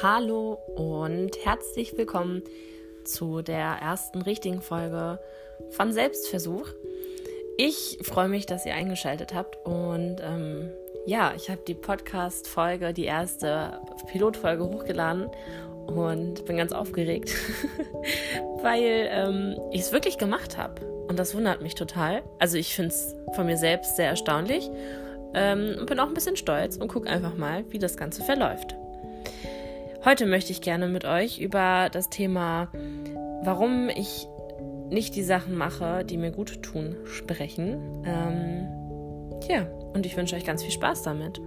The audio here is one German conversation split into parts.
Hallo und herzlich willkommen zu der ersten richtigen Folge von Selbstversuch. Ich freue mich, dass ihr eingeschaltet habt und ähm, ja, ich habe die Podcast-Folge, die erste Pilotfolge hochgeladen und bin ganz aufgeregt, weil ähm, ich es wirklich gemacht habe und das wundert mich total. Also ich finde es von mir selbst sehr erstaunlich ähm, und bin auch ein bisschen stolz und gucke einfach mal, wie das Ganze verläuft. Heute möchte ich gerne mit euch über das Thema, warum ich nicht die Sachen mache, die mir gut tun, sprechen. Ähm, ja, und ich wünsche euch ganz viel Spaß damit.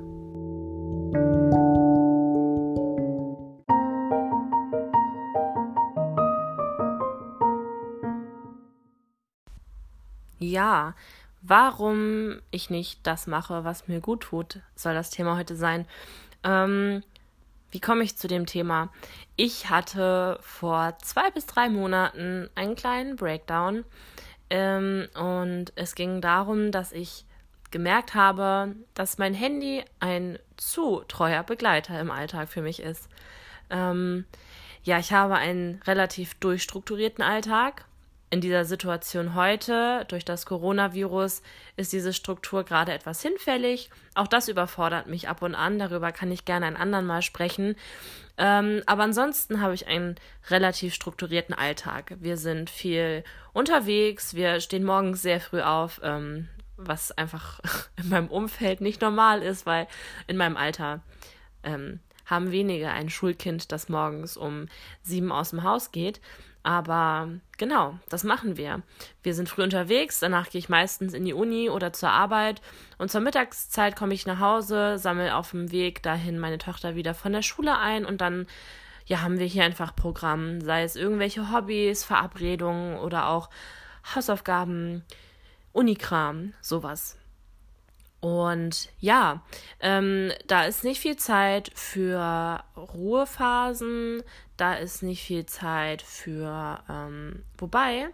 Ja, warum ich nicht das mache, was mir gut tut, soll das Thema heute sein. Ähm, wie komme ich zu dem Thema? Ich hatte vor zwei bis drei Monaten einen kleinen Breakdown ähm, und es ging darum, dass ich gemerkt habe, dass mein Handy ein zu treuer Begleiter im Alltag für mich ist. Ähm, ja, ich habe einen relativ durchstrukturierten Alltag in dieser Situation heute, durch das Coronavirus, ist diese Struktur gerade etwas hinfällig. Auch das überfordert mich ab und an. Darüber kann ich gerne ein andern Mal sprechen. Ähm, aber ansonsten habe ich einen relativ strukturierten Alltag. Wir sind viel unterwegs. Wir stehen morgens sehr früh auf, ähm, was einfach in meinem Umfeld nicht normal ist, weil in meinem Alter ähm, haben wenige ein Schulkind, das morgens um sieben aus dem Haus geht. Aber genau, das machen wir. Wir sind früh unterwegs, danach gehe ich meistens in die Uni oder zur Arbeit und zur Mittagszeit komme ich nach Hause, sammle auf dem Weg dahin meine Tochter wieder von der Schule ein und dann ja, haben wir hier einfach Programm, sei es irgendwelche Hobbys, Verabredungen oder auch Hausaufgaben, Unikram, sowas. Und ja, ähm, da ist nicht viel Zeit für Ruhephasen, da ist nicht viel Zeit für, ähm, wobei,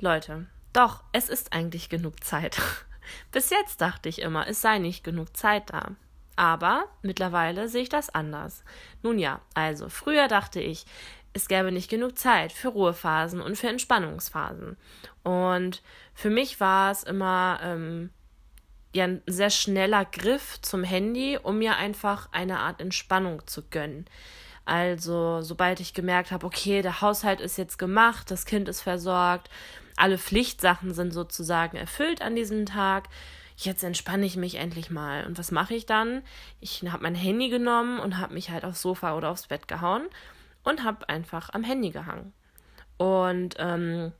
Leute, doch, es ist eigentlich genug Zeit. Bis jetzt dachte ich immer, es sei nicht genug Zeit da. Aber mittlerweile sehe ich das anders. Nun ja, also früher dachte ich, es gäbe nicht genug Zeit für Ruhephasen und für Entspannungsphasen. Und für mich war es immer ähm, ja ein sehr schneller Griff zum Handy, um mir einfach eine Art Entspannung zu gönnen. Also, sobald ich gemerkt habe, okay, der Haushalt ist jetzt gemacht, das Kind ist versorgt, alle Pflichtsachen sind sozusagen erfüllt an diesem Tag, jetzt entspanne ich mich endlich mal. Und was mache ich dann? Ich habe mein Handy genommen und habe mich halt aufs Sofa oder aufs Bett gehauen und habe einfach am Handy gehangen. Und ähm,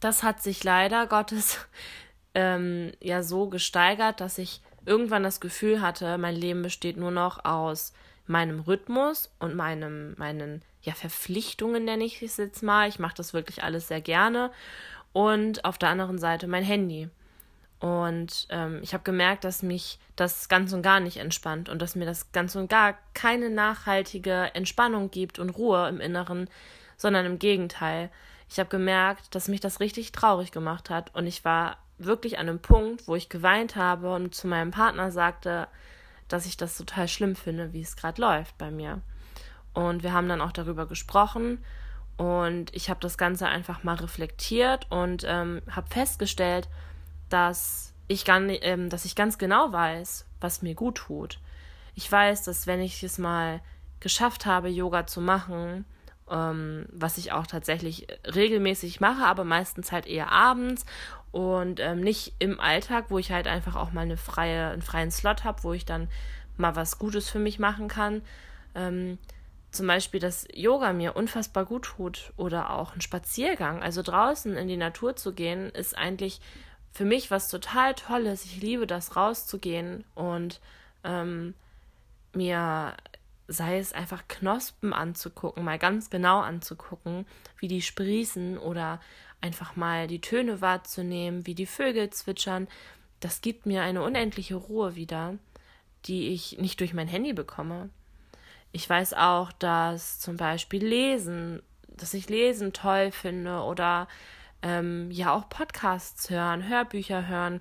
das hat sich leider Gottes ähm, ja so gesteigert, dass ich irgendwann das Gefühl hatte, mein Leben besteht nur noch aus meinem Rhythmus und meinem, meinen ja, Verpflichtungen, nenne ich es jetzt mal. Ich mache das wirklich alles sehr gerne. Und auf der anderen Seite mein Handy. Und ähm, ich habe gemerkt, dass mich das ganz und gar nicht entspannt und dass mir das ganz und gar keine nachhaltige Entspannung gibt und Ruhe im Inneren, sondern im Gegenteil. Ich habe gemerkt, dass mich das richtig traurig gemacht hat und ich war wirklich an einem Punkt, wo ich geweint habe und zu meinem Partner sagte, dass ich das total schlimm finde, wie es gerade läuft bei mir. Und wir haben dann auch darüber gesprochen und ich habe das Ganze einfach mal reflektiert und ähm, habe festgestellt, dass ich, gar nicht, ähm, dass ich ganz genau weiß, was mir gut tut. Ich weiß, dass wenn ich es mal geschafft habe, Yoga zu machen, ähm, was ich auch tatsächlich regelmäßig mache, aber meistens halt eher abends und ähm, nicht im Alltag, wo ich halt einfach auch mal eine freie, einen freien Slot habe, wo ich dann mal was Gutes für mich machen kann. Ähm, zum Beispiel, dass Yoga mir unfassbar gut tut oder auch ein Spaziergang, also draußen in die Natur zu gehen, ist eigentlich für mich was total Tolles. Ich liebe das, rauszugehen und ähm, mir sei es einfach Knospen anzugucken, mal ganz genau anzugucken, wie die sprießen oder einfach mal die Töne wahrzunehmen, wie die Vögel zwitschern, das gibt mir eine unendliche Ruhe wieder, die ich nicht durch mein Handy bekomme. Ich weiß auch, dass zum Beispiel Lesen, dass ich Lesen toll finde oder ähm, ja auch Podcasts hören, Hörbücher hören,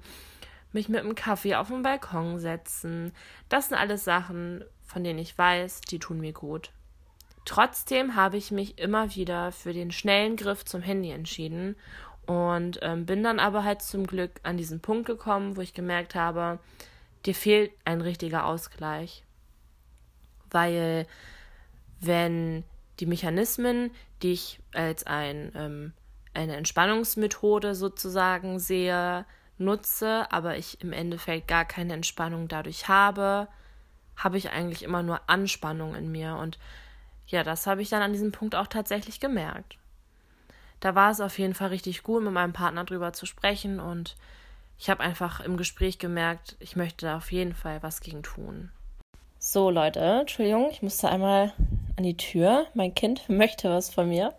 mich mit einem Kaffee auf den Balkon setzen. Das sind alles Sachen, von denen ich weiß, die tun mir gut. Trotzdem habe ich mich immer wieder für den schnellen Griff zum Handy entschieden und ähm, bin dann aber halt zum Glück an diesen Punkt gekommen, wo ich gemerkt habe, dir fehlt ein richtiger Ausgleich. Weil wenn die Mechanismen, die ich als ein, ähm, eine Entspannungsmethode sozusagen sehe, nutze, aber ich im Endeffekt gar keine Entspannung dadurch habe, habe ich eigentlich immer nur Anspannung in mir. Und ja, das habe ich dann an diesem Punkt auch tatsächlich gemerkt. Da war es auf jeden Fall richtig gut, mit meinem Partner drüber zu sprechen und ich habe einfach im Gespräch gemerkt, ich möchte da auf jeden Fall was gegen tun. So, Leute, Entschuldigung, ich musste einmal an die Tür. Mein Kind möchte was von mir.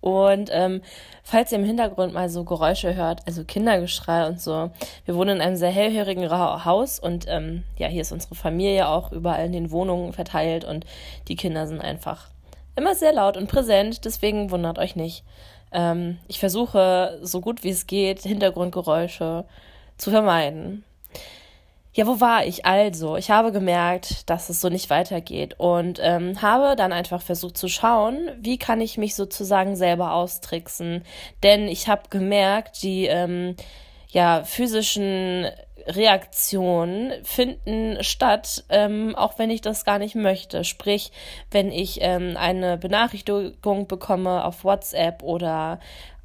Und ähm, falls ihr im Hintergrund mal so Geräusche hört, also Kindergeschrei und so, wir wohnen in einem sehr hellhörigen Haus und ähm, ja, hier ist unsere Familie auch überall in den Wohnungen verteilt und die Kinder sind einfach immer sehr laut und präsent, deswegen wundert euch nicht. Ähm, ich versuche so gut wie es geht, Hintergrundgeräusche zu vermeiden. Ja, wo war ich? Also, ich habe gemerkt, dass es so nicht weitergeht und ähm, habe dann einfach versucht zu schauen, wie kann ich mich sozusagen selber austricksen. Denn ich habe gemerkt, die ähm, ja, physischen Reaktionen finden statt, ähm, auch wenn ich das gar nicht möchte. Sprich, wenn ich ähm, eine Benachrichtigung bekomme auf WhatsApp oder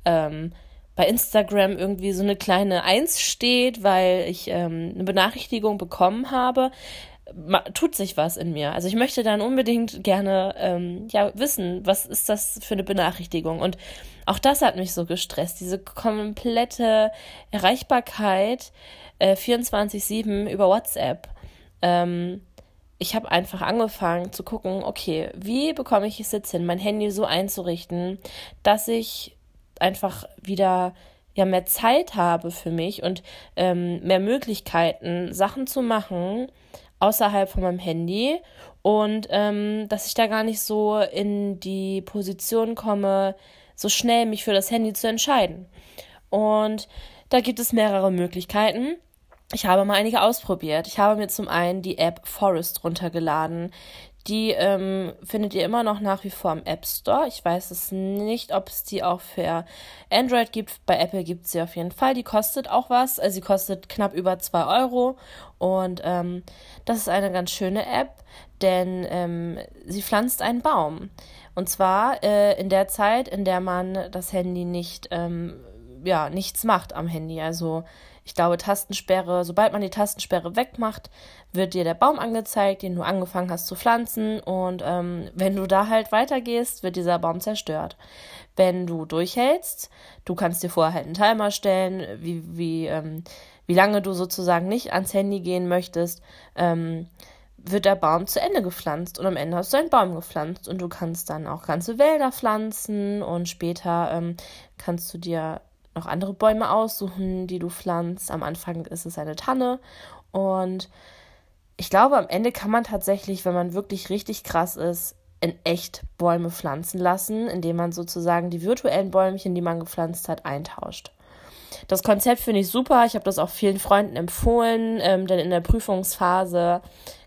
ähm, bei Instagram irgendwie so eine kleine Eins steht, weil ich ähm, eine Benachrichtigung bekommen habe, tut sich was in mir. Also ich möchte dann unbedingt gerne ähm, ja wissen, was ist das für eine Benachrichtigung. Und auch das hat mich so gestresst, diese komplette Erreichbarkeit äh, 24/7 über WhatsApp. Ähm, ich habe einfach angefangen zu gucken, okay, wie bekomme ich es jetzt hin, mein Handy so einzurichten, dass ich einfach wieder ja mehr Zeit habe für mich und ähm, mehr Möglichkeiten, Sachen zu machen außerhalb von meinem Handy und ähm, dass ich da gar nicht so in die Position komme, so schnell mich für das Handy zu entscheiden. Und da gibt es mehrere Möglichkeiten. Ich habe mal einige ausprobiert. Ich habe mir zum einen die App Forest runtergeladen. Die ähm, findet ihr immer noch nach wie vor im App Store. Ich weiß es nicht, ob es die auch für Android gibt. Bei Apple gibt es sie auf jeden Fall. Die kostet auch was. Also sie kostet knapp über 2 Euro. Und ähm, das ist eine ganz schöne App, denn ähm, sie pflanzt einen Baum. Und zwar äh, in der Zeit, in der man das Handy nicht, ähm, ja, nichts macht am Handy. Also ich glaube, Tastensperre, sobald man die Tastensperre wegmacht, wird dir der Baum angezeigt, den du angefangen hast zu pflanzen. Und ähm, wenn du da halt weitergehst, wird dieser Baum zerstört. Wenn du durchhältst, du kannst dir vorher halt einen Timer stellen, wie, wie, ähm, wie lange du sozusagen nicht ans Handy gehen möchtest, ähm, wird der Baum zu Ende gepflanzt und am Ende hast du einen Baum gepflanzt und du kannst dann auch ganze Wälder pflanzen und später ähm, kannst du dir noch andere Bäume aussuchen, die du pflanzt. Am Anfang ist es eine Tanne. Und ich glaube, am Ende kann man tatsächlich, wenn man wirklich richtig krass ist, in echt Bäume pflanzen lassen, indem man sozusagen die virtuellen Bäumchen, die man gepflanzt hat, eintauscht. Das Konzept finde ich super. Ich habe das auch vielen Freunden empfohlen, ähm, denn in der Prüfungsphase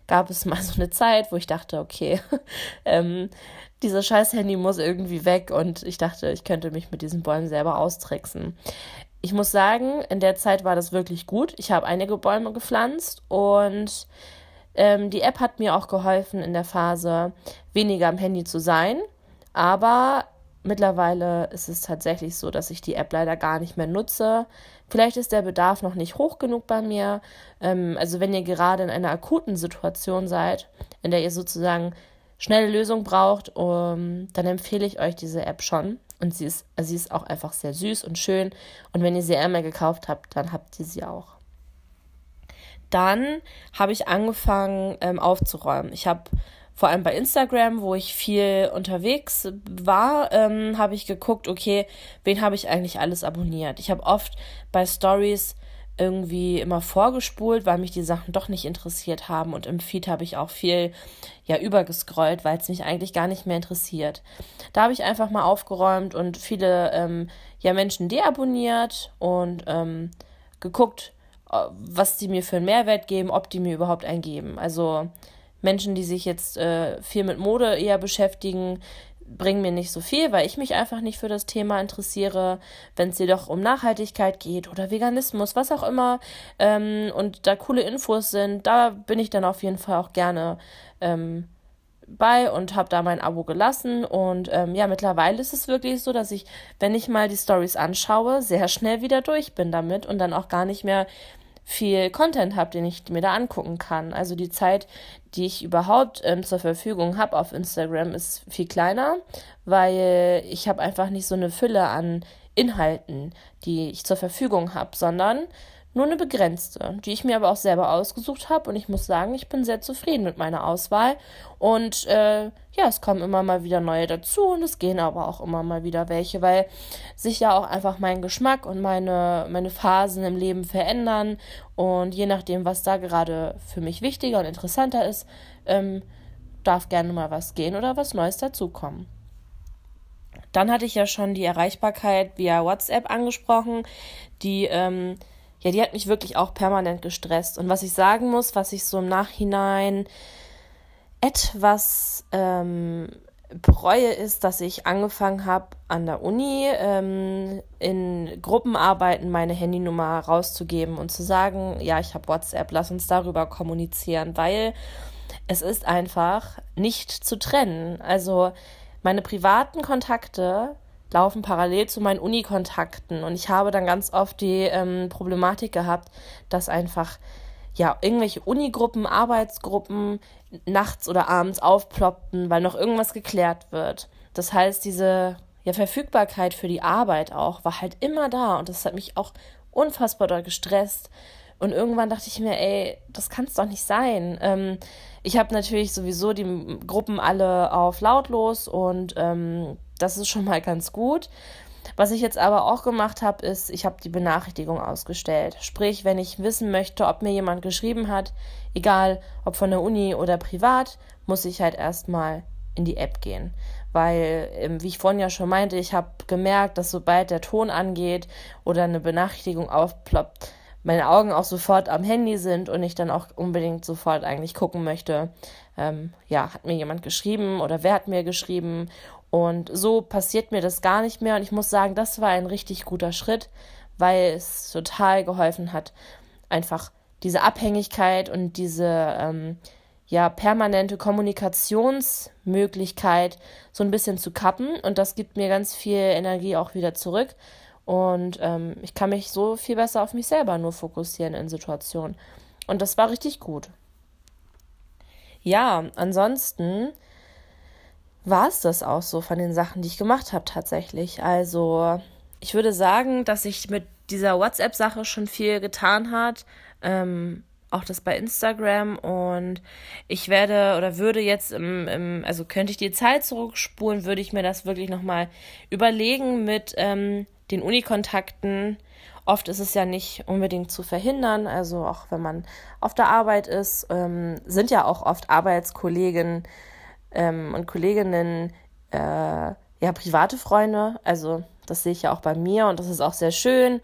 gab es mal so eine Zeit, wo ich dachte, okay, ähm, dieses scheiß Handy muss irgendwie weg und ich dachte, ich könnte mich mit diesen Bäumen selber austricksen. Ich muss sagen, in der Zeit war das wirklich gut. Ich habe einige Bäume gepflanzt und ähm, die App hat mir auch geholfen, in der Phase weniger am Handy zu sein. Aber mittlerweile ist es tatsächlich so, dass ich die App leider gar nicht mehr nutze. Vielleicht ist der Bedarf noch nicht hoch genug bei mir. Ähm, also wenn ihr gerade in einer akuten Situation seid, in der ihr sozusagen schnelle Lösung braucht, um, dann empfehle ich euch diese App schon. Und sie ist, sie ist auch einfach sehr süß und schön. Und wenn ihr sie einmal gekauft habt, dann habt ihr sie auch. Dann habe ich angefangen ähm, aufzuräumen. Ich habe vor allem bei Instagram, wo ich viel unterwegs war, ähm, habe ich geguckt, okay, wen habe ich eigentlich alles abonniert. Ich habe oft bei Stories irgendwie immer vorgespult, weil mich die Sachen doch nicht interessiert haben und im Feed habe ich auch viel ja übergescrollt, weil es mich eigentlich gar nicht mehr interessiert. Da habe ich einfach mal aufgeräumt und viele ähm, ja Menschen deabonniert und ähm, geguckt, äh, was die mir für einen Mehrwert geben, ob die mir überhaupt einen geben. Also Menschen, die sich jetzt äh, viel mit Mode eher beschäftigen, bringen mir nicht so viel, weil ich mich einfach nicht für das Thema interessiere. Wenn es jedoch um Nachhaltigkeit geht oder Veganismus, was auch immer, ähm, und da coole Infos sind, da bin ich dann auf jeden Fall auch gerne ähm, bei und habe da mein Abo gelassen. Und ähm, ja, mittlerweile ist es wirklich so, dass ich, wenn ich mal die Stories anschaue, sehr schnell wieder durch bin damit und dann auch gar nicht mehr viel Content habe, den ich mir da angucken kann. Also die Zeit, die ich überhaupt ähm, zur Verfügung habe auf Instagram, ist viel kleiner, weil ich habe einfach nicht so eine Fülle an Inhalten, die ich zur Verfügung habe, sondern nur eine begrenzte, die ich mir aber auch selber ausgesucht habe. Und ich muss sagen, ich bin sehr zufrieden mit meiner Auswahl. Und äh, ja, es kommen immer mal wieder neue dazu und es gehen aber auch immer mal wieder welche, weil sich ja auch einfach mein Geschmack und meine, meine Phasen im Leben verändern. Und je nachdem, was da gerade für mich wichtiger und interessanter ist, ähm, darf gerne mal was gehen oder was Neues dazukommen. Dann hatte ich ja schon die Erreichbarkeit via WhatsApp angesprochen, die ähm, ja, die hat mich wirklich auch permanent gestresst. Und was ich sagen muss, was ich so im Nachhinein etwas ähm, bereue, ist, dass ich angefangen habe, an der Uni ähm, in Gruppenarbeiten meine Handynummer rauszugeben und zu sagen, ja, ich habe WhatsApp, lass uns darüber kommunizieren, weil es ist einfach nicht zu trennen. Also meine privaten Kontakte laufen parallel zu meinen Uni-Kontakten. Und ich habe dann ganz oft die ähm, Problematik gehabt, dass einfach ja irgendwelche Unigruppen, Arbeitsgruppen nachts oder abends aufploppten, weil noch irgendwas geklärt wird. Das heißt, diese ja, Verfügbarkeit für die Arbeit auch war halt immer da und das hat mich auch unfassbar doll gestresst. Und irgendwann dachte ich mir, ey, das kann es doch nicht sein. Ähm, ich habe natürlich sowieso die Gruppen alle auf lautlos und ähm, das ist schon mal ganz gut. Was ich jetzt aber auch gemacht habe, ist, ich habe die Benachrichtigung ausgestellt. Sprich, wenn ich wissen möchte, ob mir jemand geschrieben hat, egal ob von der Uni oder privat, muss ich halt erstmal in die App gehen. Weil, ähm, wie ich vorhin ja schon meinte, ich habe gemerkt, dass sobald der Ton angeht oder eine Benachrichtigung aufploppt, meine Augen auch sofort am Handy sind und ich dann auch unbedingt sofort eigentlich gucken möchte, ähm, ja, hat mir jemand geschrieben oder wer hat mir geschrieben und so passiert mir das gar nicht mehr. Und ich muss sagen, das war ein richtig guter Schritt, weil es total geholfen hat, einfach diese Abhängigkeit und diese ähm, ja permanente Kommunikationsmöglichkeit so ein bisschen zu kappen. Und das gibt mir ganz viel Energie auch wieder zurück. Und ähm, ich kann mich so viel besser auf mich selber nur fokussieren in Situationen. Und das war richtig gut. Ja, ansonsten war es das auch so von den Sachen, die ich gemacht habe tatsächlich. Also ich würde sagen, dass sich mit dieser WhatsApp-Sache schon viel getan hat. Ähm, auch das bei Instagram und ich werde oder würde jetzt im, im, also könnte ich die Zeit zurückspulen, würde ich mir das wirklich nochmal überlegen mit ähm, den Unikontakten. Oft ist es ja nicht unbedingt zu verhindern, also auch wenn man auf der Arbeit ist, ähm, sind ja auch oft Arbeitskollegen ähm, und Kolleginnen äh, ja private Freunde. Also das sehe ich ja auch bei mir und das ist auch sehr schön.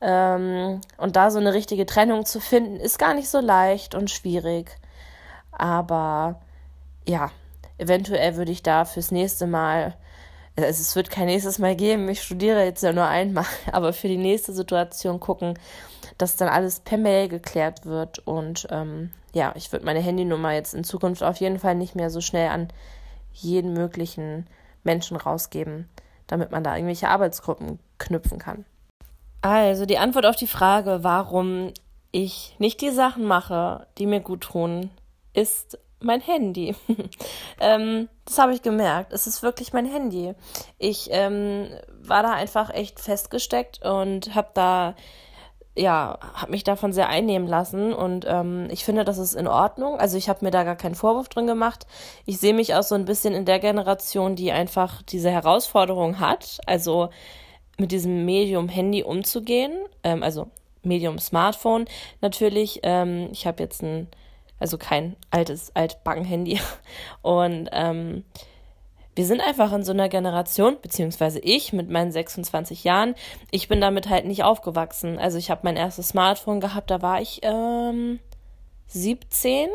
Ähm, und da so eine richtige Trennung zu finden, ist gar nicht so leicht und schwierig. Aber ja, eventuell würde ich da fürs nächste Mal, also es wird kein nächstes Mal geben, ich studiere jetzt ja nur einmal, aber für die nächste Situation gucken, dass dann alles per Mail geklärt wird und ähm, ja, ich würde meine Handynummer jetzt in Zukunft auf jeden Fall nicht mehr so schnell an jeden möglichen Menschen rausgeben, damit man da irgendwelche Arbeitsgruppen knüpfen kann. Also die Antwort auf die Frage, warum ich nicht die Sachen mache, die mir gut tun, ist mein Handy. ähm, das habe ich gemerkt. Es ist wirklich mein Handy. Ich ähm, war da einfach echt festgesteckt und habe da ja, habe mich davon sehr einnehmen lassen und ähm, ich finde, das ist in Ordnung. Also ich habe mir da gar keinen Vorwurf drin gemacht. Ich sehe mich auch so ein bisschen in der Generation, die einfach diese Herausforderung hat, also mit diesem Medium Handy umzugehen, ähm, also Medium Smartphone natürlich. Ähm, ich habe jetzt ein, also kein altes Altbacken-Handy und ähm, wir sind einfach in so einer Generation, beziehungsweise ich mit meinen 26 Jahren, ich bin damit halt nicht aufgewachsen. Also ich habe mein erstes Smartphone gehabt, da war ich ähm, 17.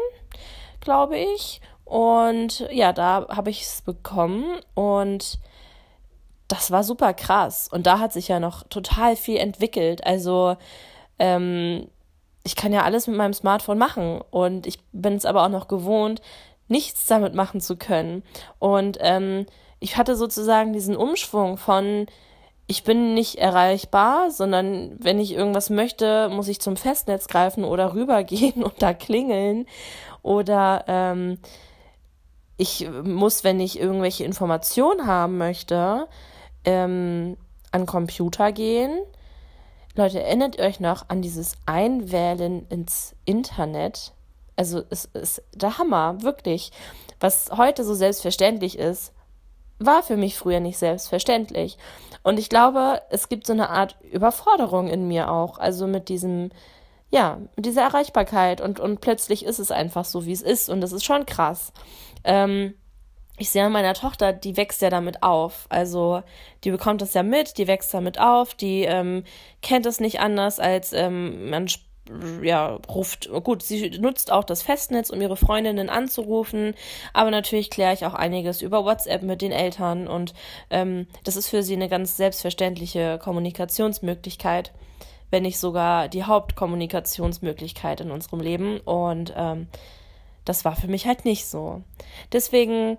glaube ich. Und ja, da habe ich es bekommen und das war super krass. Und da hat sich ja noch total viel entwickelt. Also, ähm, ich kann ja alles mit meinem Smartphone machen und ich bin es aber auch noch gewohnt, nichts damit machen zu können. Und ähm, ich hatte sozusagen diesen Umschwung von, ich bin nicht erreichbar, sondern wenn ich irgendwas möchte, muss ich zum Festnetz greifen oder rübergehen und da klingeln. Oder ähm, ich muss, wenn ich irgendwelche Informationen haben möchte, ähm, an Computer gehen. Leute, erinnert euch noch an dieses Einwählen ins Internet. Also es ist der Hammer, wirklich. Was heute so selbstverständlich ist, war für mich früher nicht selbstverständlich. Und ich glaube, es gibt so eine Art Überforderung in mir auch. Also mit diesem, ja, mit dieser Erreichbarkeit. Und, und plötzlich ist es einfach so, wie es ist. Und das ist schon krass. Ähm, ich sehe an meiner Tochter, die wächst ja damit auf. Also die bekommt das ja mit, die wächst damit auf, die ähm, kennt es nicht anders, als ähm, man ja, ruft, gut, sie nutzt auch das Festnetz, um ihre Freundinnen anzurufen, aber natürlich kläre ich auch einiges über WhatsApp mit den Eltern und ähm, das ist für sie eine ganz selbstverständliche Kommunikationsmöglichkeit, wenn nicht sogar die Hauptkommunikationsmöglichkeit in unserem Leben und ähm, das war für mich halt nicht so. Deswegen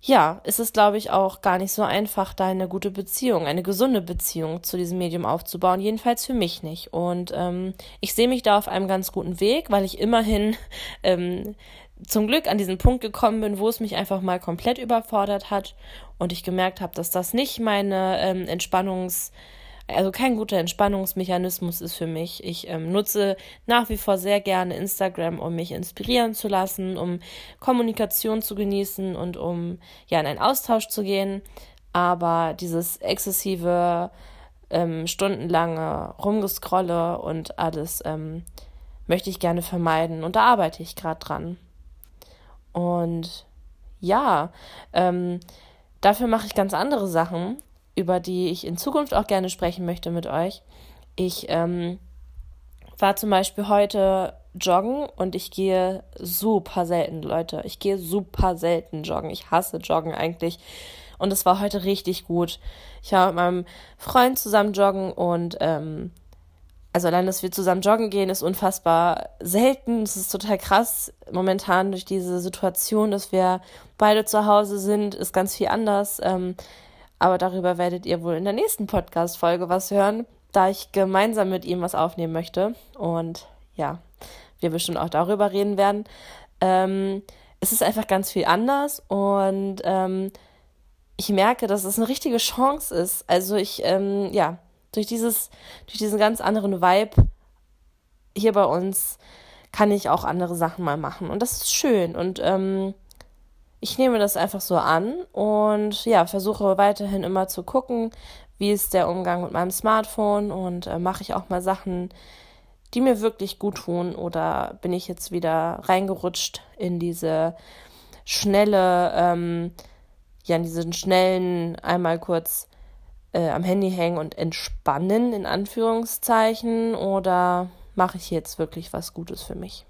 ja, ist es, glaube ich, auch gar nicht so einfach, da eine gute Beziehung, eine gesunde Beziehung zu diesem Medium aufzubauen. Jedenfalls für mich nicht. Und ähm, ich sehe mich da auf einem ganz guten Weg, weil ich immerhin ähm, zum Glück an diesen Punkt gekommen bin, wo es mich einfach mal komplett überfordert hat und ich gemerkt habe, dass das nicht meine ähm, Entspannungs- also kein guter Entspannungsmechanismus ist für mich. Ich ähm, nutze nach wie vor sehr gerne Instagram, um mich inspirieren zu lassen, um Kommunikation zu genießen und um ja in einen Austausch zu gehen. Aber dieses exzessive, ähm, stundenlange Rumgescrolle und alles ähm, möchte ich gerne vermeiden. Und da arbeite ich gerade dran. Und ja, ähm, dafür mache ich ganz andere Sachen über die ich in Zukunft auch gerne sprechen möchte mit euch. Ich ähm, war zum Beispiel heute joggen und ich gehe super selten, Leute. Ich gehe super selten joggen. Ich hasse joggen eigentlich. Und es war heute richtig gut. Ich war mit meinem Freund zusammen joggen und ähm, also allein, dass wir zusammen joggen gehen, ist unfassbar selten. Es ist total krass. Momentan durch diese Situation, dass wir beide zu Hause sind, ist ganz viel anders. Ähm, aber darüber werdet ihr wohl in der nächsten Podcast-Folge was hören, da ich gemeinsam mit ihm was aufnehmen möchte. Und ja, wir bestimmt auch darüber reden werden. Ähm, es ist einfach ganz viel anders und ähm, ich merke, dass es eine richtige Chance ist. Also ich, ähm, ja, durch dieses, durch diesen ganz anderen Vibe hier bei uns kann ich auch andere Sachen mal machen. Und das ist schön. Und ähm, ich nehme das einfach so an und ja, versuche weiterhin immer zu gucken, wie ist der Umgang mit meinem Smartphone und äh, mache ich auch mal Sachen, die mir wirklich gut tun oder bin ich jetzt wieder reingerutscht in diese schnelle, ähm, ja, in diesen schnellen einmal kurz äh, am Handy hängen und entspannen in Anführungszeichen oder mache ich jetzt wirklich was Gutes für mich?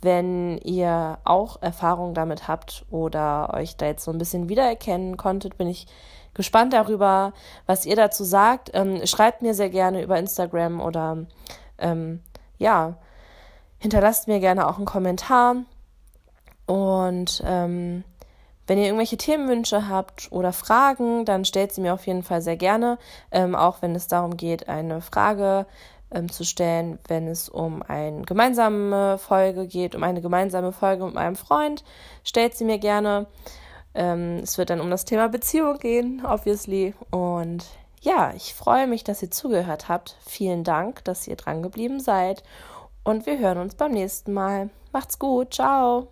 Wenn ihr auch Erfahrung damit habt oder euch da jetzt so ein bisschen wiedererkennen konntet, bin ich gespannt darüber, was ihr dazu sagt. Ähm, schreibt mir sehr gerne über Instagram oder ähm, ja, hinterlasst mir gerne auch einen Kommentar. Und ähm, wenn ihr irgendwelche Themenwünsche habt oder Fragen, dann stellt sie mir auf jeden Fall sehr gerne, ähm, auch wenn es darum geht, eine Frage ähm, zu stellen, wenn es um eine gemeinsame Folge geht, um eine gemeinsame Folge mit meinem Freund. Stellt sie mir gerne. Ähm, es wird dann um das Thema Beziehung gehen, obviously. Und ja, ich freue mich, dass ihr zugehört habt. Vielen Dank, dass ihr dran geblieben seid. Und wir hören uns beim nächsten Mal. Macht's gut. Ciao.